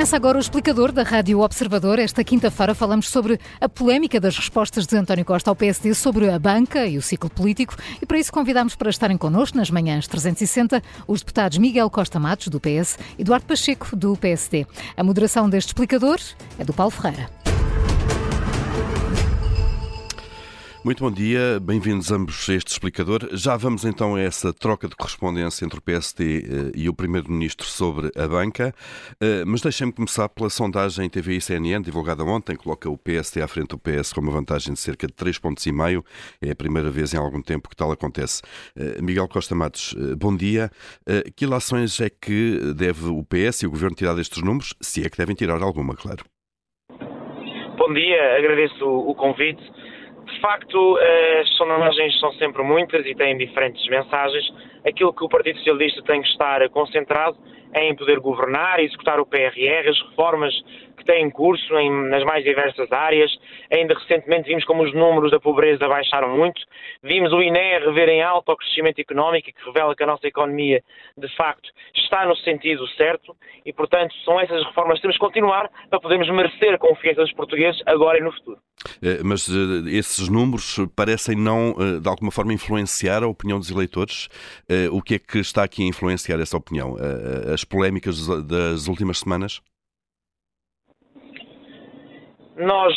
Começa agora o explicador da Rádio Observador. Esta quinta-feira falamos sobre a polémica das respostas de António Costa ao PSD sobre a banca e o ciclo político e para isso convidamos para estarem connosco nas manhãs 360 os deputados Miguel Costa Matos, do PS, e Eduardo Pacheco, do PSD. A moderação deste explicador é do Paulo Ferreira. Muito bom dia, bem-vindos ambos a este explicador. Já vamos então a essa troca de correspondência entre o PSD eh, e o Primeiro-Ministro sobre a banca, eh, mas deixem-me começar pela sondagem TVI CNN divulgada ontem, coloca o PSD à frente do PS com uma vantagem de cerca de 3 pontos e meio. É a primeira vez em algum tempo que tal acontece. Eh, Miguel Costa Matos, bom dia. Que ilações é que deve o PS e o Governo tirar destes números, se é que devem tirar alguma, claro? Bom dia, agradeço o convite. De facto, as sondagens são sempre muitas e têm diferentes mensagens. Aquilo que o Partido Socialista tem que estar concentrado é em poder governar, executar o PRR, as reformas têm em curso em, nas mais diversas áreas. Ainda recentemente vimos como os números da pobreza baixaram muito. Vimos o INE rever em alta o crescimento económico, que revela que a nossa economia, de facto, está no sentido certo e, portanto, são essas reformas que temos que continuar para podermos merecer a confiança dos portugueses agora e no futuro. Eh, mas eh, esses números parecem não, eh, de alguma forma, influenciar a opinião dos eleitores. O que é que está aqui a influenciar essa opinião? As polémicas das últimas semanas? Nós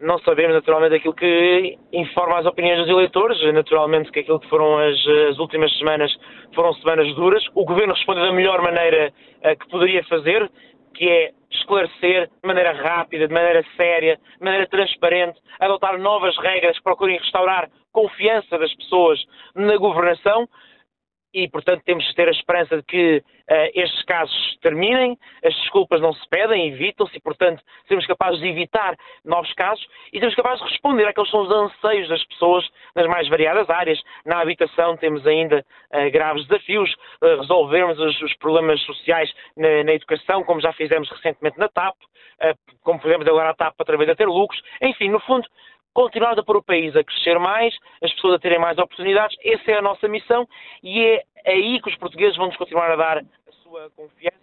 não sabemos naturalmente aquilo que informa as opiniões dos eleitores, naturalmente que aquilo que foram as, as, últimas semanas foram semanas duras. O Governo respondeu da melhor maneira que poderia fazer, que é esclarecer de maneira rápida, de maneira séria, de maneira transparente, adotar novas regras que procurem restaurar confiança das pessoas na governação e, portanto, temos de ter a esperança de que uh, estes casos terminem, as desculpas não se pedem, evitam-se e, portanto, sermos capazes de evitar novos casos e sermos capazes de responder àqueles que são os anseios das pessoas nas mais variadas áreas. Na habitação temos ainda uh, graves desafios, uh, resolvermos os, os, problemas sociais na, na, educação, como já fizemos recentemente na TAP, como fizemos agora a TAP através de ter lucros. Enfim, no fundo, continuar a pôr o país a crescer mais, as pessoas a terem mais oportunidades. Essa é a nossa missão e é aí que os portugueses vão nos continuar a dar a sua confiança.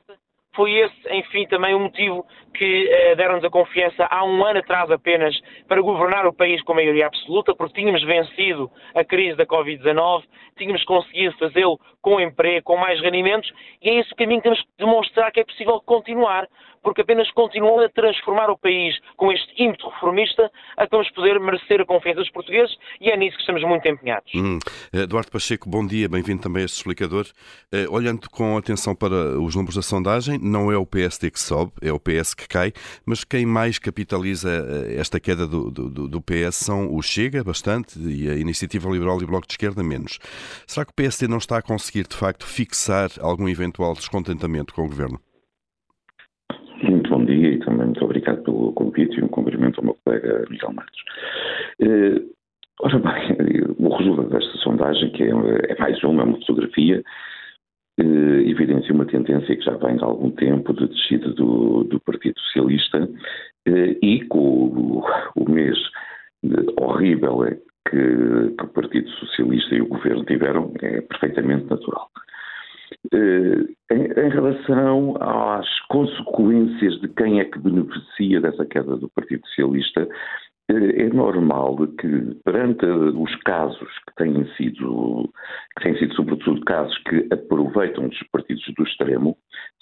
Foi esse, enfim, também o motivo que eh, deram-nos a confiança há um ano atrás apenas para governar o país com maioria absoluta, porque tínhamos vencido a crise da Covid-19, tínhamos conseguido fazê-lo com emprego, com mais rendimentos, e é esse o caminho que temos que demonstrar que é possível continuar porque apenas continuam a transformar o país com este ímpeto reformista a que vamos poder merecer a confiança dos portugueses e é nisso que estamos muito empenhados. Hum. Eduardo Pacheco, bom dia, bem-vindo também a este explicador. Uh, olhando com atenção para os números da sondagem, não é o PSD que sobe, é o PS que cai, mas quem mais capitaliza eh, esta queda do, do, do PS são o Chega, bastante, e a Iniciativa Liberal e o Bloco de Esquerda, menos. Será que o PSD não está a conseguir, de facto, fixar algum eventual descontentamento com o Governo? Bom dia e também muito obrigado pelo convite e um cumprimento ao meu colega Miguel Matos. Eh, ora bem, o resultado desta sondagem, que é, é mais uma, é uma fotografia, eh, evidencia uma tendência que já vem há algum tempo de descida do, do Partido Socialista eh, e com o, o mês horrível que, que o Partido Socialista e o Governo tiveram, é perfeitamente natural. Eh, em, em, relação às consequências de quem é que beneficia dessa queda do Partido Socialista, eh, é normal que, perante os casos que têm sido, que têm sido sobretudo casos que aproveitam dos partidos do extremo,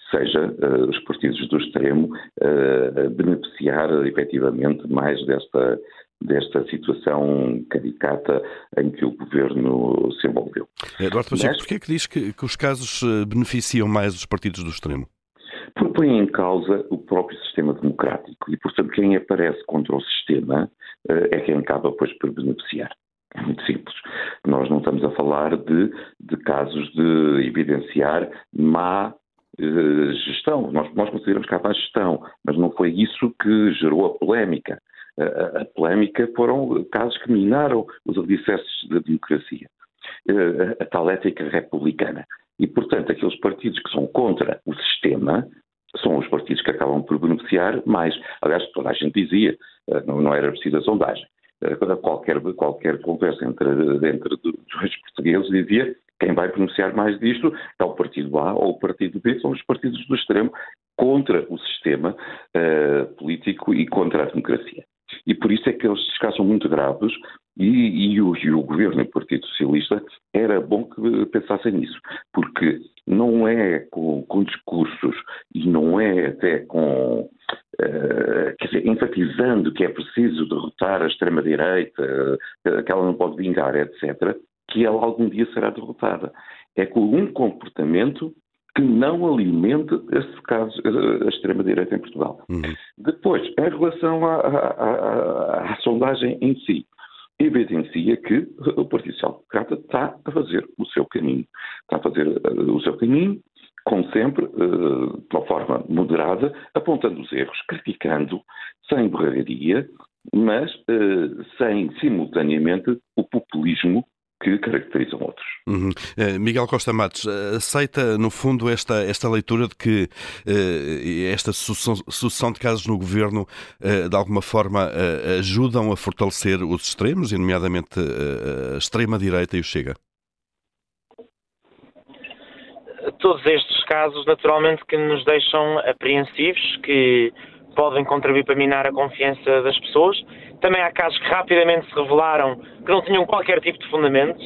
seja uh, os partidos do extremo uh, beneficiar efetivamente mais desta, desta situação caricata em que o governo se envolveu. Eduardo Pacheco, Mas... porquê é que diz que, que os casos eh, beneficiam mais os partidos do extremo? Porque põe em causa o próprio sistema democrático e, portanto, quem aparece contra o sistema uh, é quem acaba, depois por beneficiar. É muito simples. Nós não estamos a falar de, de casos de evidenciar má uh, gestão. Nós, nós consideramos que há má gestão, mas não foi isso que gerou a polémica a, polémica foram casos que minaram os alicerces da democracia, eh, a, tal ética republicana. E, portanto, aqueles partidos que são contra o sistema são os partidos que acabam por beneficiar mais. Aliás, toda a gente dizia, eh, não, era preciso a sondagem, eh, qualquer, qualquer conversa entre, entre dois portugueses dizia quem vai beneficiar mais disto é o partido A ou o partido B, são os partidos do extremo contra o sistema uh, político e contra a democracia. E por isso é que estes casos muito graves e, e, o, e, o, governo e o Partido Socialista era bom que pensassem nisso, porque não é com, com discursos e não é até com, uh, quer dizer, enfatizando que é preciso derrotar a extrema-direita, uh, que ela não pode vingar, etc., que ela algum dia será derrotada. É com um comportamento que não alimente, esse caso, a extrema-direita em Portugal. Uhum. Depois, em relação à, à, à, à sondagem em si, evidencia que o Partido Social Democrata está a fazer o seu caminho. Está a fazer uh, o seu caminho, como sempre, uh, de uma forma moderada, apontando os erros, criticando, sem borraria, mas uh, sem, simultaneamente, o populismo que caracterizam outros. Uhum. Uh, Miguel Costa Matos, uh, aceita, no fundo, esta, esta leitura de que uh, esta sucessão, sucessão, de casos no governo, de alguma forma, ajudam a fortalecer os extremos, e nomeadamente a extrema-direita e o Chega? Todos estes casos, naturalmente, que nos deixam apreensivos, que podem contribuir para minar a confiança das pessoas. Também há casos que rapidamente se revelaram que não tinham qualquer tipo de fundamento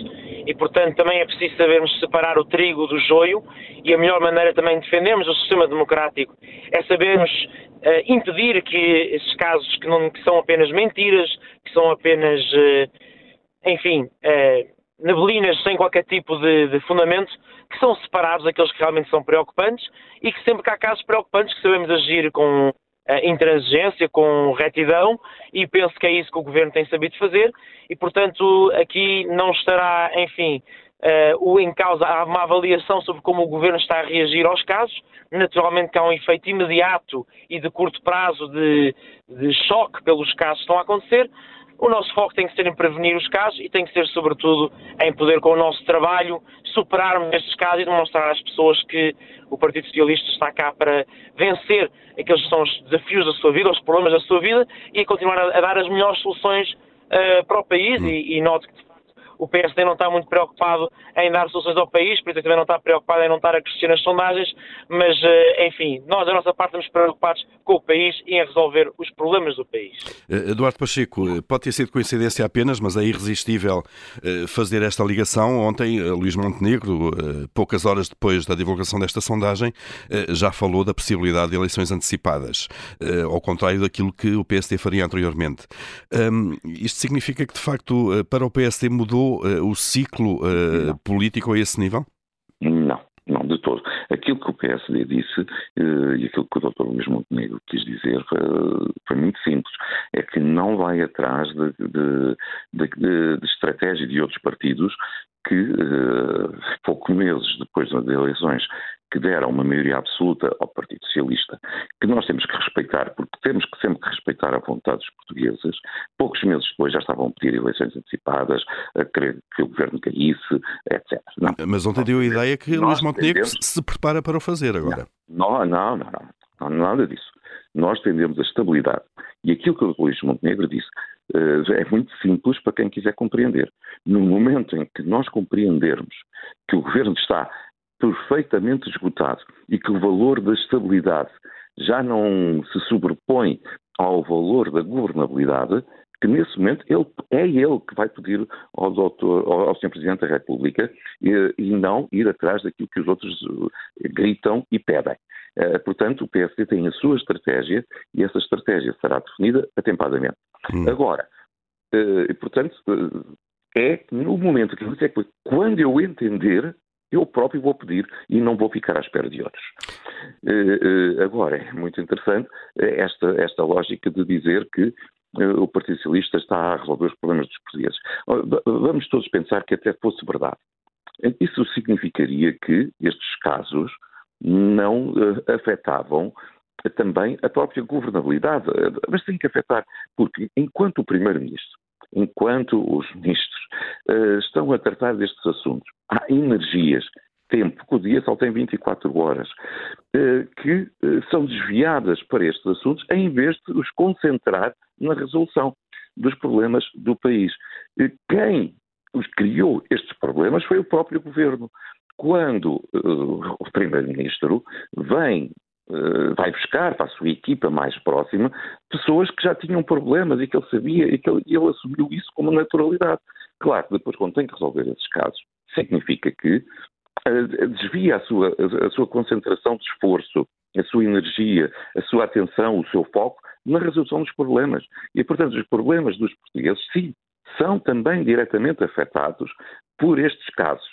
e, portanto, também é preciso sabermos separar o trigo do joio e a melhor maneira também de defendermos o sistema democrático é sabermos uh, impedir que esses casos que, não, que são apenas mentiras, que são apenas, uh, enfim, uh, neblinas sem qualquer tipo de, de fundamento, que são separados daqueles que realmente são preocupantes e que sempre que há casos preocupantes que sabemos agir com intransigência, com retidão, e penso que é isso que o Governo tem sabido fazer, e portanto aqui não estará, enfim, uh, o em causa, há uma avaliação sobre como o Governo está a reagir aos casos, naturalmente que há um efeito imediato e de curto prazo de, de choque pelos casos que estão a acontecer, o nosso foco tem que ser em prevenir os casos e tem que ser, sobretudo, em poder, com o nosso trabalho, superarmos estes casos e demonstrar às pessoas que o Partido Socialista está cá para vencer aqueles que são os desafios da sua vida, os problemas da sua vida e continuar a, dar as melhores soluções uh, para o país. E, e noto que, o PSD não está muito preocupado em dar soluções ao país, por isso também não está preocupado em não estar a crescer nas sondagens, mas, eh, enfim, nós, da nossa parte, estamos preocupados com o país e em resolver os problemas do país. Eh, Eduardo Pacheco, eh, pode ter sido coincidência apenas, mas é irresistível fazer esta ligação. Ontem, Luís Montenegro, poucas horas depois da divulgação desta sondagem, já falou da possibilidade de eleições antecipadas, ao contrário daquilo que o PSD faria anteriormente. Isto significa que, de facto, para o PSD mudou uh, o ciclo uh, político a esse nível? Não, não, de todo. Aquilo que o PSD disse uh, e aquilo que o Dr. Luís Montenegro quis dizer foi, foi, muito simples. É que não vai atrás de, de, de, de estratégia de outros partidos que, poucos meses depois das eleições, que deram uma maioria absoluta ao Partido Socialista, que nós temos que respeitar, porque temos que sempre respeitar a vontade dos portugueses. Poucos meses depois já estavam a pedir eleições antecipadas, a querer que o governo caísse, etc. Não, Mas ontem deu a ideia que Luís Montenegro tendemos... se prepara para o fazer agora. Não, não, não, não, não, não nada disso. Nós tendemos a estabilidade. E aquilo que o Luís Montenegro disse uh, é muito simples para quem quiser compreender. No momento em que nós compreendermos que o governo está perfeitamente esgotado e que o valor da estabilidade já não se sobrepõe ao valor da governabilidade, que nesse momento ele, é ele que vai pedir ao, doutor, ao, ao Sr. Presidente da República e, e, não ir atrás daquilo que os outros eh, gritam e pedem. Uh, portanto, o PSD tem a sua estratégia e essa estratégia será definida atempadamente. Hum. Agora, uh, portanto, uh, é no momento que eu dizer que quando eu entender eu próprio vou pedir e não vou ficar à espera de outros. Uh, uh, agora, é muito interessante eh, esta, esta lógica de dizer que o Partido Socialista está a resolver os problemas dos portugueses. Vamos todos pensar que até fosse verdade. Isso significaria que estes casos não afetavam também a própria governabilidade. Mas tem que afetar, porque enquanto o Primeiro-Ministro enquanto os ministros uh, estão a tratar destes assuntos, há energias, tempo, que o dia só tem 24 horas, uh, que uh, são desviadas para estes assuntos em vez de os concentrar na resolução dos problemas do país. Quem os criou estes problemas foi o próprio governo. Quando o Primeiro-Ministro vem uh, vai buscar para a sua equipa mais próxima pessoas que já tinham problemas e que ele sabia e que ele, ele assumiu isso como naturalidade. Claro que depois, quando tem que resolver esses casos, significa que uh, desvia a sua, a, a sua concentração de esforço, a sua energia, a sua atenção, o seu foco na resolução dos problemas. E, portanto, os problemas dos portugueses, sim, são também diretamente afetados por estes casos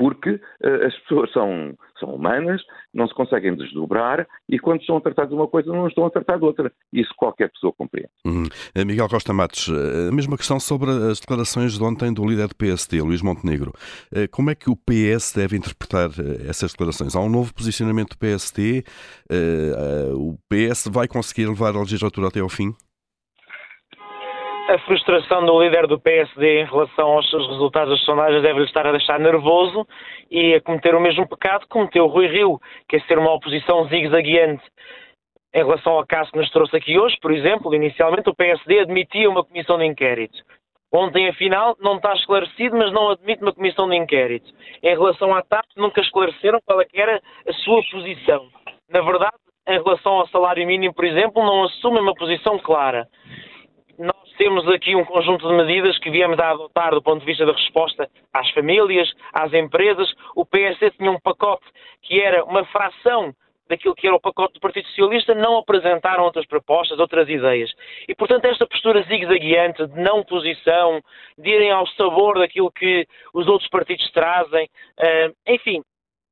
porque uh, as pessoas são, são humanas, não se conseguem desdobrar e quando estão a tratar de uma coisa não estão a tratar de outra. Isso qualquer pessoa compreende. Uhum. Eh, Miguel Costa Matos, eh, a mesma questão sobre as declarações de ontem do líder do PSD, Luís Montenegro. Como é que o PS deve interpretar essas declarações? Há um novo posicionamento do PSD? O PS vai conseguir levar a legislatura até ao fim? A frustração do líder do PSD em relação aos seus resultados das sondagens deve-lhe estar a deixar nervoso e a cometer o mesmo pecado que cometeu o Rui Rio, que é ser uma oposição zigue-zagueante em relação ao caso que nos trouxe aqui hoje, por exemplo, inicialmente o PSD admitia uma comissão de inquérito. Ontem, afinal, não está esclarecido, mas não admite uma comissão de inquérito. Em relação à TAP, nunca esclareceram qual é era a sua posição. Na verdade, em relação ao salário mínimo, por exemplo, não assumem uma posição clara nós temos aqui um conjunto de medidas que viemos a adotar do ponto de vista da resposta às famílias, às empresas. O PSD tinha um pacote que era uma fração daquilo que era o pacote do Partido Socialista, não apresentaram outras propostas, outras ideias. E, portanto, esta postura zigue-zagueante, de não posição, de irem ao sabor daquilo que os outros partidos trazem, uh, enfim,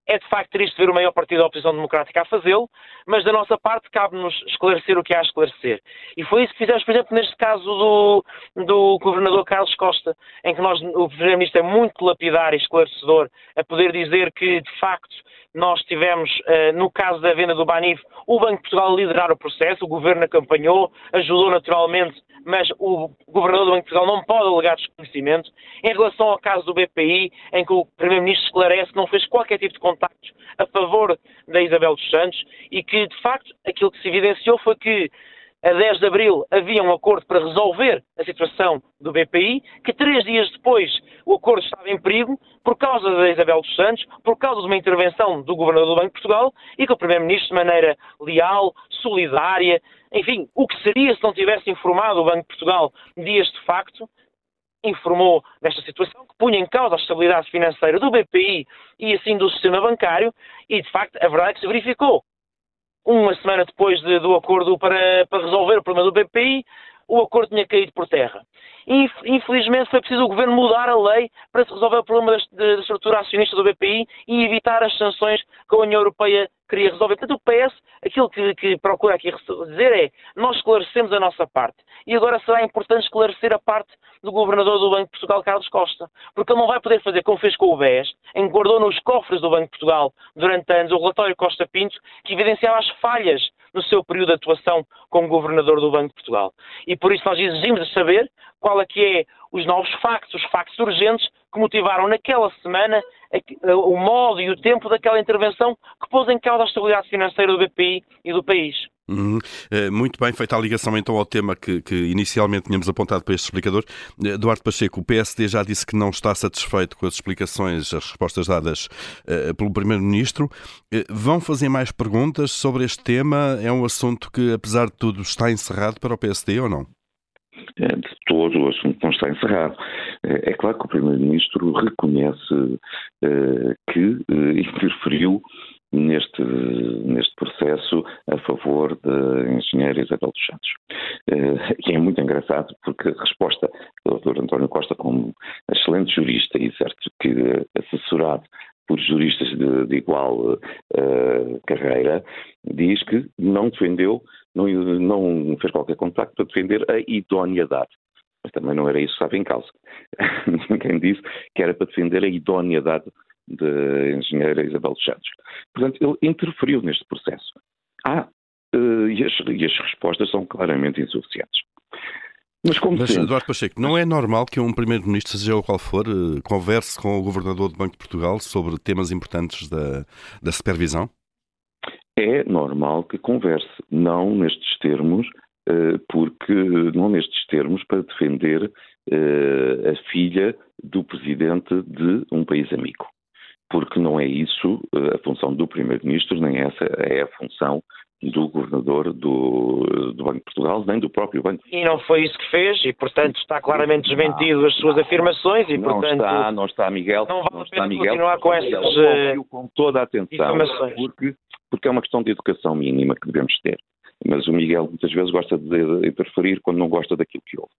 é de facto triste ver o maior partido da oposição democrática a fazê-lo, mas da nossa parte cabe-nos esclarecer o que há a esclarecer. E foi isso que fizemos, por exemplo, neste caso do, do governador Carlos Costa, em que nós, o primeiro-ministro é muito lapidar e esclarecedor a poder dizer que, de facto, nós tivemos, uh, no caso da venda do Banif, o Banco de Portugal liderar o processo, o governo acompanhou, ajudou naturalmente, mas o governador do Banco de Portugal não pode alegar desconhecimento. Em relação ao caso do BPI, em que o primeiro-ministro esclarece que não fez qualquer tipo de contactos a favor da Isabel dos Santos e que, de facto, aquilo que se evidenciou foi que a 10 de abril havia um acordo para resolver a situação do BPI, que três dias depois o acordo estava em perigo por causa da Isabel dos Santos, por causa de uma intervenção do Governador do Banco de Portugal e que o Primeiro-Ministro, de maneira leal, solidária, enfim, o que seria se não tivesse informado o Banco de Portugal de facto, informou desta situação, que punha em causa a estabilidade financeira do BPI e assim do sistema bancário, e de facto a verdade é que se verificou uma semana depois de, do acordo para, para resolver o problema do BPI, o acordo tinha caído por terra. Infelizmente foi preciso o Governo mudar a lei para se resolver o problema da estrutura acionista do BPI e evitar as sanções que a União Europeia queria resolver. Portanto, o PS, aquilo que, que, procura aqui dizer é nós esclarecemos a nossa parte. E agora será importante esclarecer a parte do Governador do Banco de Portugal, Carlos Costa. Porque ele não vai poder fazer como fez com o BES, guardou nos cofres do Banco de Portugal durante anos o relatório Costa Pinto, que evidenciava as falhas no seu período de atuação como Governador do Banco de Portugal. E por isso nós exigimos saber qual é que é os novos factos, os factos urgentes que motivaram naquela semana o modo e o tempo daquela intervenção que pôs em causa a estabilidade financeira do BPI e do país. Uhum. Eh, muito bem, feita a ligação então ao tema que, que, inicialmente tínhamos apontado para este explicador. Eh, Eduardo Pacheco, o PSD já disse que não está satisfeito com as explicações, as respostas dadas uh, pelo Primeiro-Ministro. Uh, vão fazer mais perguntas sobre este tema? É um assunto que, apesar de tudo, está encerrado para o PSD ou não? Todo o assunto não está encerrado. É, é claro que o Primeiro-Ministro reconhece eh, que eh, interferiu neste, neste processo a favor da engenheira Isabel dos Santos. Eh, e é muito engraçado porque a resposta do Dr. António Costa, como excelente jurista e certo que assessorado por juristas de, de igual uh, carreira, diz que não defendeu, não, não fez qualquer contacto para defender a idoneidade. Mas também não era isso que estava em causa. Ninguém disse que era para defender a idoneidade da engenheira Isabel dos Santos. Portanto, ele interferiu neste processo. Ah, uh, e, as, e as respostas são claramente insuficientes. Mas, como Mas Eduardo Pacheco, não é normal que um Primeiro-Ministro, seja o qual for, eh, converse com o Governador do Banco de Portugal sobre temas importantes da, da supervisão? É normal que converse, não nestes termos, eh, porque não nestes termos para defender eh, a filha do presidente de um país amigo. Porque não é isso a função do Primeiro-Ministro, nem essa é a função do governador do, do, Banco de Portugal, nem do próprio Banco. E não foi isso que fez, e portanto está claramente desmentido as suas afirmações e não portanto... está, não está Miguel, não, não está Miguel, continuar com essas com toda a atenção, porque, porque é uma questão de educação mínima que devemos ter. Mas o Miguel muitas vezes gosta de interferir quando não gosta daquilo que ouve.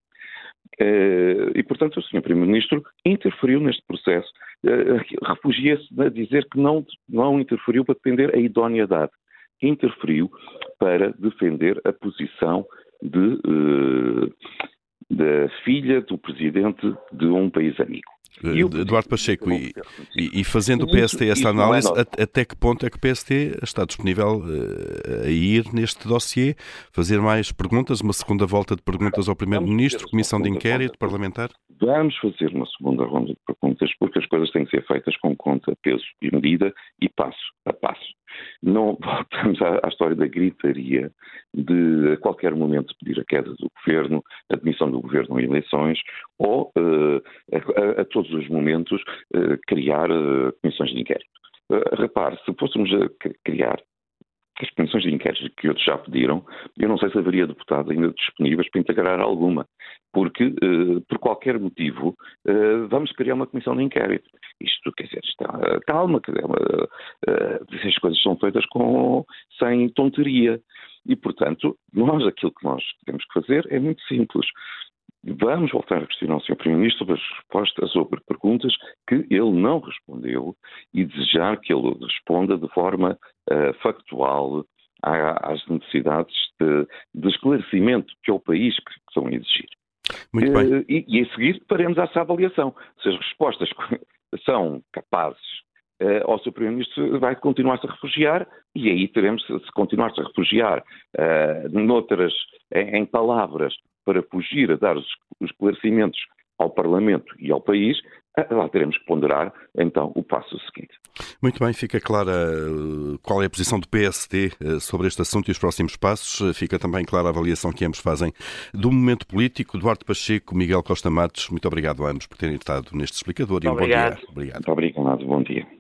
Uh, e, portanto, o Sr. Primeiro-Ministro interferiu neste processo. Uh, Refugia-se a dizer que não, não interferiu para defender a idoneidade interferiu para defender a posição de, uh, da filha do presidente de um país amigo. E Eduardo Pacheco, e, e, fazendo o PST essa é análise, até que ponto é que o PST está disponível uh, a ir neste dossiê, fazer mais perguntas, uma segunda volta de perguntas ao Primeiro-Ministro, comissão de inquérito parlamentar? Vamos fazer uma segunda ronda de perguntas, porque as coisas têm que ser feitas com conta, peso e medida e passo a passo. Não voltamos à, à, história da gritaria de a qualquer momento pedir a queda do governo, a demissão do governo em eleições ou uh, a, a, todos os momentos uh, criar uh, comissões de inquérito. repare, se fôssemos a criar as comissões de inquérito que outros já pediram, eu não sei se haveria deputados ainda disponíveis para integrar alguma, porque, uh, por qualquer motivo, uh, vamos criar uma comissão de inquérito. Isto, quer dizer, está, calma, quer dizer, uh, as coisas são feitas com, sem tonteria. E, portanto, nós, aquilo que nós temos que fazer é muito simples. Vamos voltar a questionar o Sr. Primeiro-Ministro sobre as respostas sobre perguntas que ele não respondeu e desejar que ele responda de forma uh, factual às necessidades de, de, esclarecimento que é o país que estão a exigir. Muito bem. Uh, e, e, a seguir faremos essa avaliação. Se as respostas são capazes uh, ao Sr. Primeiro-Ministro vai continuar-se a refugiar e aí teremos, se continuar-se a refugiar uh, noutras, em, em palavras, para fugir a dar os esclarecimentos ao Parlamento e ao país, eh, lá teremos que ponderar então o passo seguinte. Muito bem, fica clara qual é a posição do PST eh, sobre este assunto e os próximos passos. Fica também clara a avaliação que ambos fazem do momento político. Eduardo Pacheco, Miguel Costa Matos, muito obrigado a ambos por terem estado neste explicador e um obrigado. bom dia. Obrigado. Muito obrigado, bom dia.